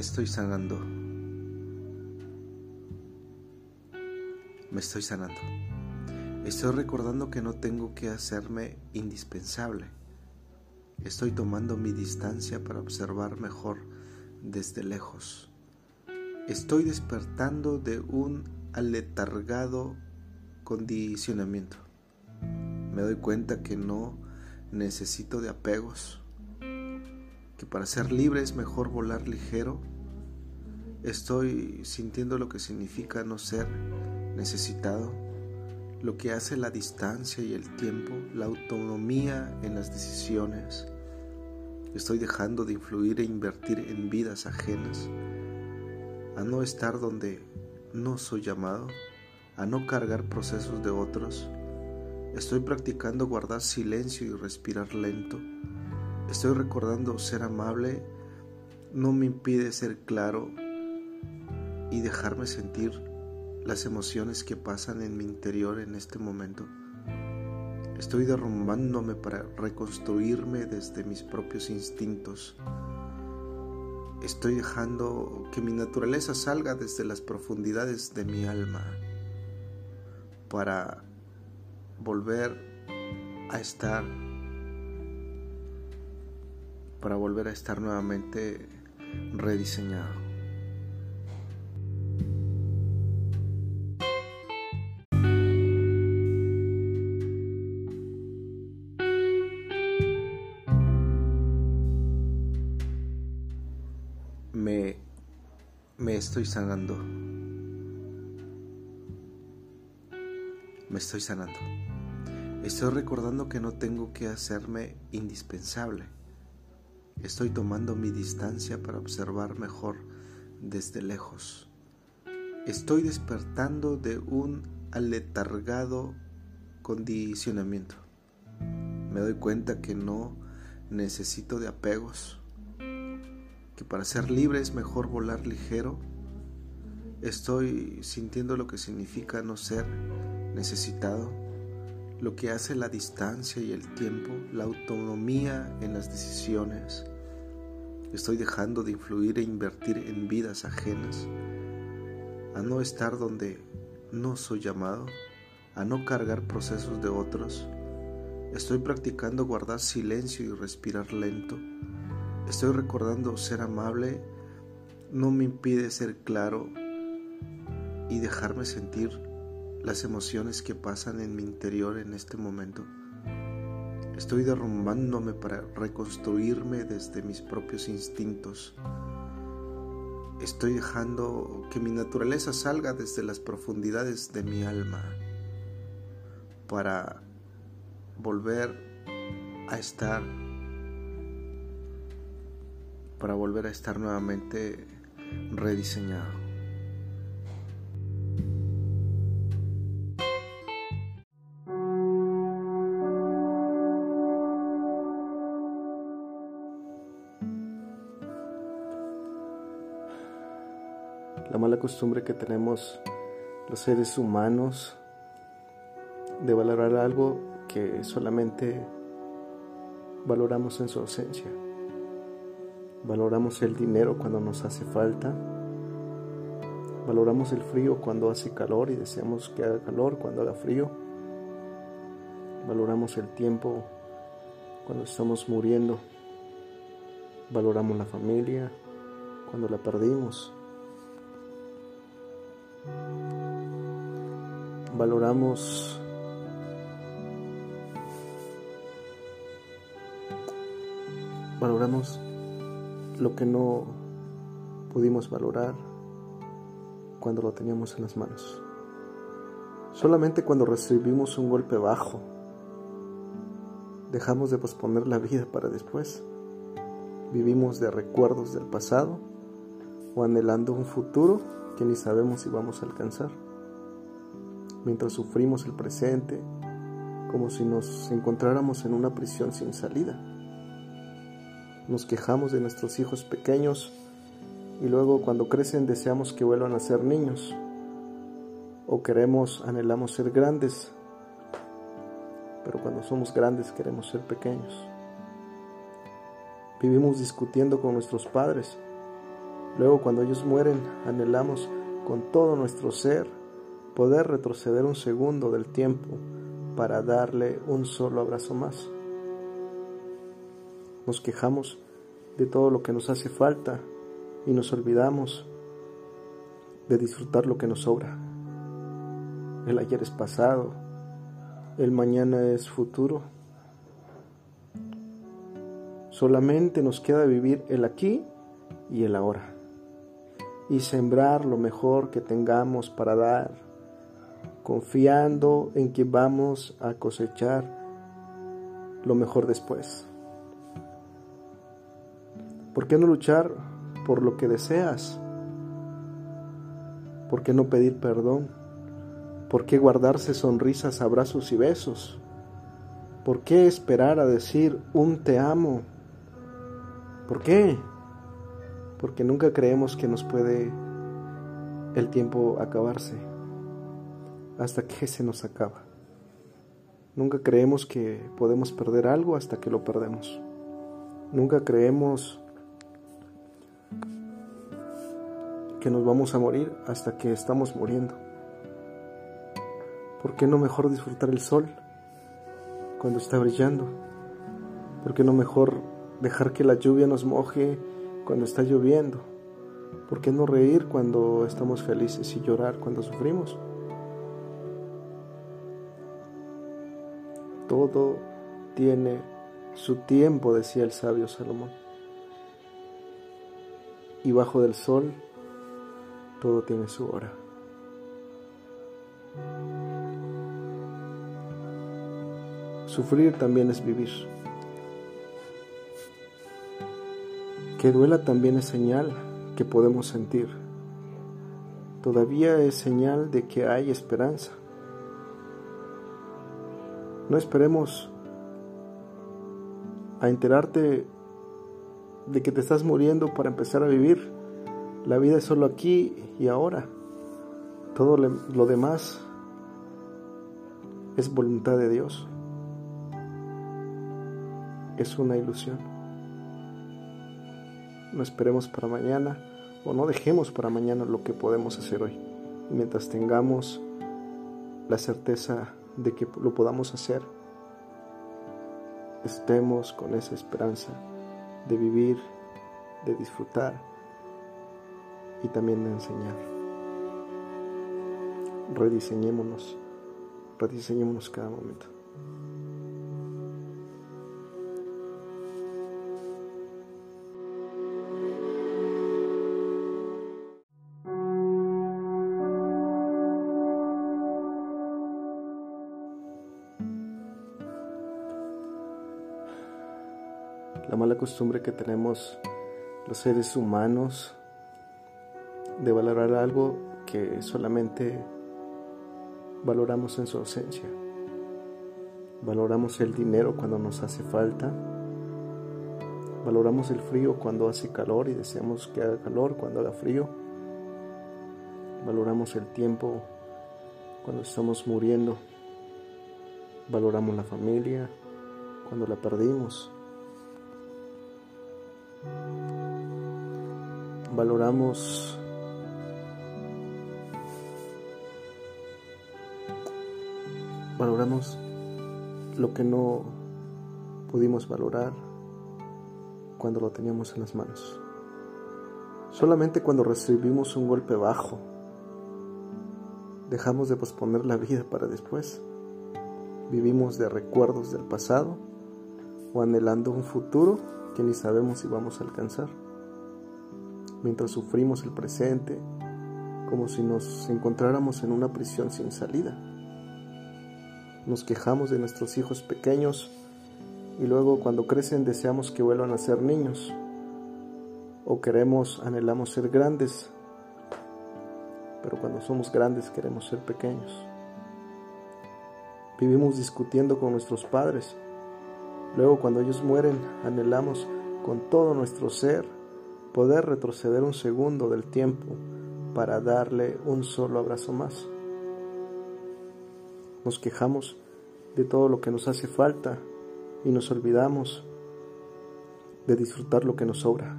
estoy sanando. Me estoy sanando. Estoy recordando que no tengo que hacerme indispensable. Estoy tomando mi distancia para observar mejor desde lejos. Estoy despertando de un aletargado condicionamiento. Me doy cuenta que no necesito de apegos, que para ser libre es mejor volar ligero. Estoy sintiendo lo que significa no ser necesitado, lo que hace la distancia y el tiempo, la autonomía en las decisiones. Estoy dejando de influir e invertir en vidas ajenas, a no estar donde no soy llamado, a no cargar procesos de otros. Estoy practicando guardar silencio y respirar lento. Estoy recordando ser amable no me impide ser claro y dejarme sentir las emociones que pasan en mi interior en este momento. Estoy derrumbándome para reconstruirme desde mis propios instintos. Estoy dejando que mi naturaleza salga desde las profundidades de mi alma para volver a estar para volver a estar nuevamente rediseñado. Me, me estoy sanando. Me estoy sanando. Estoy recordando que no tengo que hacerme indispensable. Estoy tomando mi distancia para observar mejor desde lejos. Estoy despertando de un aletargado condicionamiento. Me doy cuenta que no necesito de apegos, que para ser libre es mejor volar ligero. Estoy sintiendo lo que significa no ser necesitado, lo que hace la distancia y el tiempo, la autonomía en las decisiones. Estoy dejando de influir e invertir en vidas ajenas, a no estar donde no soy llamado, a no cargar procesos de otros. Estoy practicando guardar silencio y respirar lento. Estoy recordando ser amable no me impide ser claro y dejarme sentir las emociones que pasan en mi interior en este momento. Estoy derrumbándome para reconstruirme desde mis propios instintos. Estoy dejando que mi naturaleza salga desde las profundidades de mi alma para volver a estar para volver a estar nuevamente rediseñado. Costumbre que tenemos los seres humanos de valorar algo que solamente valoramos en su ausencia. Valoramos el dinero cuando nos hace falta. Valoramos el frío cuando hace calor y deseamos que haga calor cuando haga frío. Valoramos el tiempo cuando estamos muriendo. Valoramos la familia cuando la perdimos. Valoramos valoramos lo que no pudimos valorar cuando lo teníamos en las manos. Solamente cuando recibimos un golpe bajo, dejamos de posponer la vida para después. Vivimos de recuerdos del pasado o anhelando un futuro que ni sabemos si vamos a alcanzar mientras sufrimos el presente como si nos encontráramos en una prisión sin salida. Nos quejamos de nuestros hijos pequeños y luego cuando crecen deseamos que vuelvan a ser niños o queremos, anhelamos ser grandes, pero cuando somos grandes queremos ser pequeños. Vivimos discutiendo con nuestros padres, Luego cuando ellos mueren, anhelamos con todo nuestro ser poder retroceder un segundo del tiempo para darle un solo abrazo más. Nos quejamos de todo lo que nos hace falta y nos olvidamos de disfrutar lo que nos sobra. El ayer es pasado, el mañana es futuro. Solamente nos queda vivir el aquí y el ahora y sembrar lo mejor que tengamos para dar, confiando en que vamos a cosechar lo mejor después. ¿Por qué no luchar por lo que deseas? ¿Por qué no pedir perdón? ¿Por qué guardarse sonrisas, abrazos y besos? ¿Por qué esperar a decir un te amo? ¿Por qué? Porque nunca creemos que nos puede el tiempo acabarse hasta que se nos acaba. Nunca creemos que podemos perder algo hasta que lo perdemos. Nunca creemos que nos vamos a morir hasta que estamos muriendo. ¿Por qué no mejor disfrutar el sol cuando está brillando? ¿Por qué no mejor dejar que la lluvia nos moje cuando está lloviendo? ¿Por qué no reír cuando estamos felices y llorar cuando sufrimos? Todo tiene su tiempo, decía el sabio Salomón. Y bajo del sol, todo tiene su hora. Sufrir también es vivir. Que duela también es señal que podemos sentir. Todavía es señal de que hay esperanza. No esperemos a enterarte de que te estás muriendo para empezar a vivir. La vida es solo aquí y ahora. Todo lo demás es voluntad de Dios. Es una ilusión no esperemos para mañana o no dejemos para mañana lo que podemos hacer hoy. mientras tengamos la certeza de que lo podamos hacer, estemos con esa esperanza de vivir, de disfrutar y también de enseñar. Rediseñémonos, rediseñémonos cada momento. La mala costumbre que tenemos los seres humanos de valorar algo que solamente valoramos en su ausencia. Valoramos el dinero cuando nos hace falta. Valoramos el frío cuando hace calor y deseamos que haga calor cuando haga frío. Valoramos el tiempo cuando estamos muriendo. Valoramos la familia cuando la perdimos. Valoramos valoramos lo que no pudimos valorar cuando lo teníamos en las manos. Solamente cuando recibimos un golpe bajo, dejamos de posponer la vida para después. Vivimos de recuerdos del pasado o anhelando un futuro que ni sabemos si vamos a alcanzar mientras sufrimos el presente, como si nos encontráramos en una prisión sin salida. Nos quejamos de nuestros hijos pequeños y luego cuando crecen deseamos que vuelvan a ser niños o queremos, anhelamos ser grandes, pero cuando somos grandes queremos ser pequeños. Vivimos discutiendo con nuestros padres, luego cuando ellos mueren anhelamos con todo nuestro ser poder retroceder un segundo del tiempo para darle un solo abrazo más. Nos quejamos de todo lo que nos hace falta y nos olvidamos de disfrutar lo que nos sobra.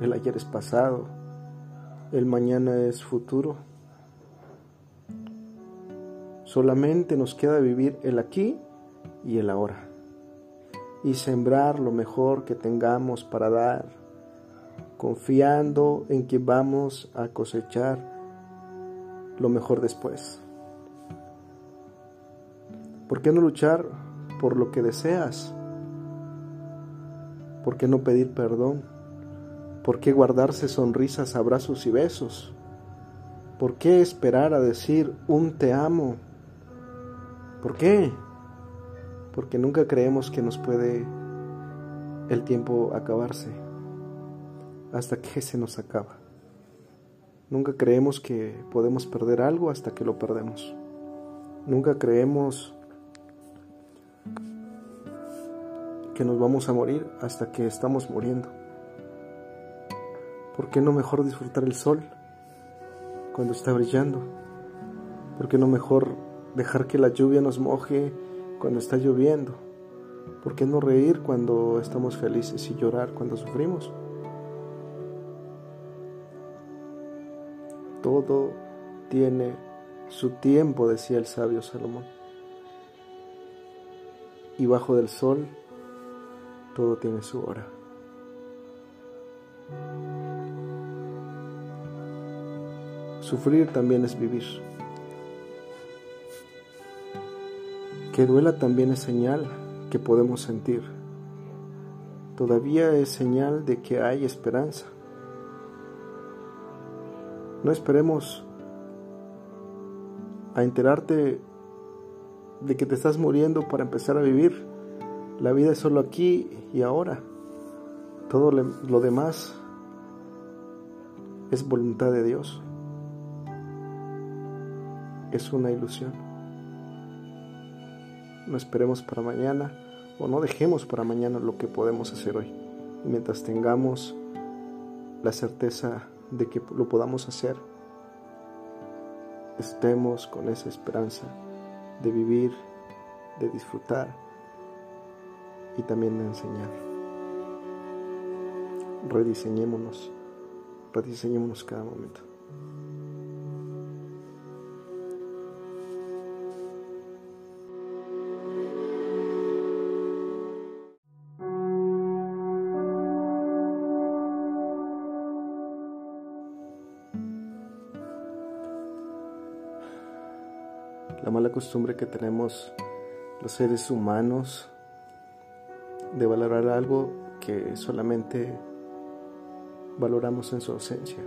El ayer es pasado, el mañana es futuro. Solamente nos queda vivir el aquí y el ahora y sembrar lo mejor que tengamos para dar, confiando en que vamos a cosechar lo mejor después. ¿Por qué no luchar por lo que deseas? ¿Por qué no pedir perdón? ¿Por qué guardarse sonrisas, abrazos y besos? ¿Por qué esperar a decir un te amo? ¿Por qué? Porque nunca creemos que nos puede el tiempo acabarse hasta que se nos acaba. Nunca creemos que podemos perder algo hasta que lo perdemos. Nunca creemos que nos vamos a morir hasta que estamos muriendo. ¿Por qué no mejor disfrutar el sol cuando está brillando? ¿Por qué no mejor dejar que la lluvia nos moje cuando está lloviendo? ¿Por qué no reír cuando estamos felices y llorar cuando sufrimos? Todo tiene su tiempo, decía el sabio Salomón. Y bajo del sol todo tiene su hora. Sufrir también es vivir. Que duela también es señal que podemos sentir. Todavía es señal de que hay esperanza. No esperemos a enterarte de que te estás muriendo para empezar a vivir. La vida es solo aquí y ahora. Todo lo demás es voluntad de Dios. Es una ilusión. No esperemos para mañana o no dejemos para mañana lo que podemos hacer hoy. mientras tengamos la certeza de que lo podamos hacer, estemos con esa esperanza de vivir, de disfrutar y también de enseñar. Rediseñémonos, rediseñémonos cada momento. Costumbre que tenemos los seres humanos de valorar algo que solamente valoramos en su ausencia.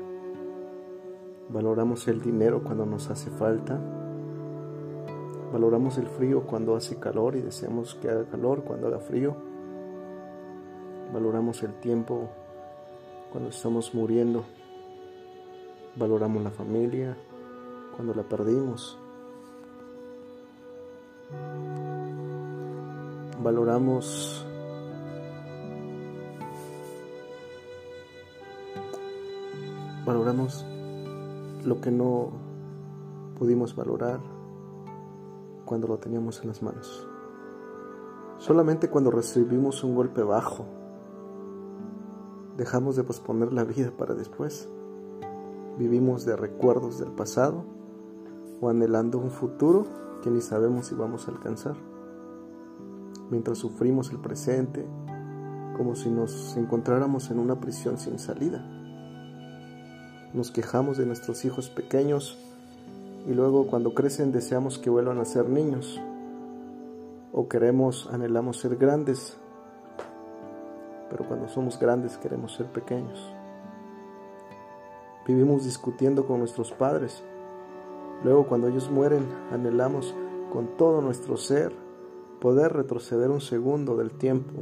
Valoramos el dinero cuando nos hace falta. Valoramos el frío cuando hace calor y deseamos que haga calor cuando haga frío. Valoramos el tiempo cuando estamos muriendo. Valoramos la familia cuando la perdimos. Valoramos valoramos lo que no pudimos valorar cuando lo teníamos en las manos. Solamente cuando recibimos un golpe bajo, dejamos de posponer la vida para después. Vivimos de recuerdos del pasado o anhelando un futuro que ni sabemos si vamos a alcanzar. Mientras sufrimos el presente como si nos encontráramos en una prisión sin salida nos quejamos de nuestros hijos pequeños y luego cuando crecen deseamos que vuelvan a ser niños o queremos, anhelamos ser grandes, pero cuando somos grandes queremos ser pequeños. Vivimos discutiendo con nuestros padres, luego cuando ellos mueren anhelamos con todo nuestro ser poder retroceder un segundo del tiempo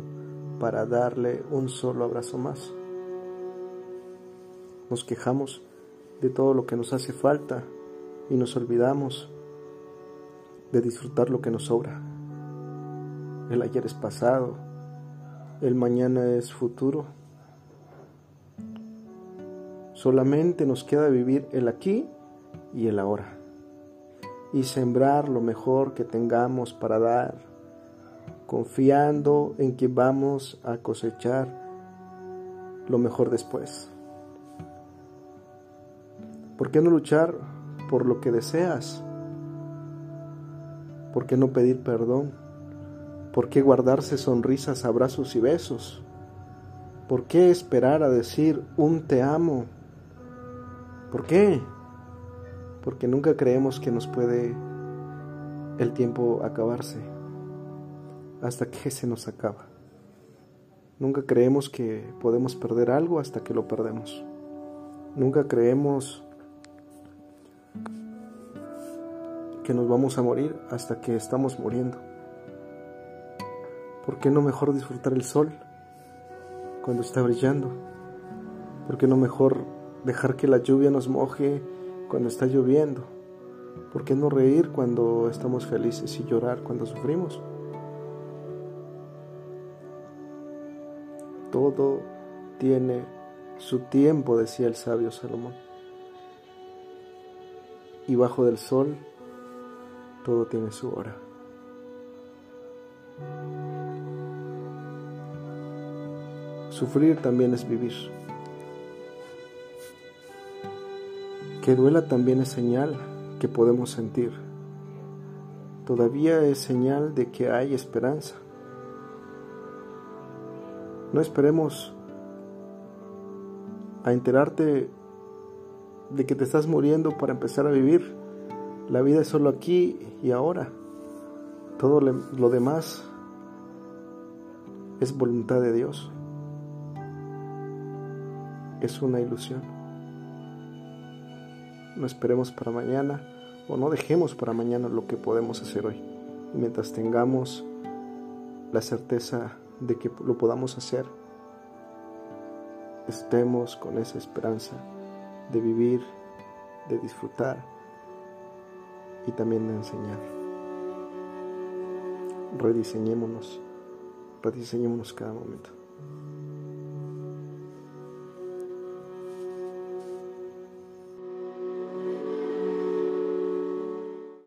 para darle un solo abrazo más nos quejamos de todo lo que nos hace falta y nos olvidamos de disfrutar lo que nos sobra. El ayer es pasado, el mañana es futuro. Solamente nos queda vivir el aquí y el ahora y sembrar lo mejor que tengamos para dar, confiando en que vamos a cosechar lo mejor después. ¿Por qué no luchar por lo que deseas? ¿Por qué no pedir perdón? ¿Por qué guardarse sonrisas, abrazos y besos? ¿Por qué esperar a decir un te amo? ¿Por qué? Porque nunca creemos que nos puede el tiempo acabarse hasta que se nos acaba. Nunca creemos que podemos perder algo hasta que lo perdemos. Nunca creemos que nos vamos a morir hasta que estamos muriendo. ¿Por qué no mejor disfrutar el sol cuando está brillando? ¿Por qué no mejor dejar que la lluvia nos moje cuando está lloviendo? ¿Por qué no reír cuando estamos felices y llorar cuando sufrimos? Todo tiene su tiempo, decía el sabio Salomón. Y bajo del sol, todo tiene su hora. Sufrir también es vivir. Que duela también es señal que podemos sentir. Todavía es señal de que hay esperanza. No esperemos a enterarte de que te estás muriendo para empezar a vivir. La vida es solo aquí y ahora. Todo lo demás es voluntad de Dios. Es una ilusión. No esperemos para mañana o no dejemos para mañana lo que podemos hacer hoy. mientras tengamos la certeza de que lo podamos hacer, estemos con esa esperanza de vivir, de disfrutar y también de enseñar. Rediseñémonos, rediseñémonos cada momento.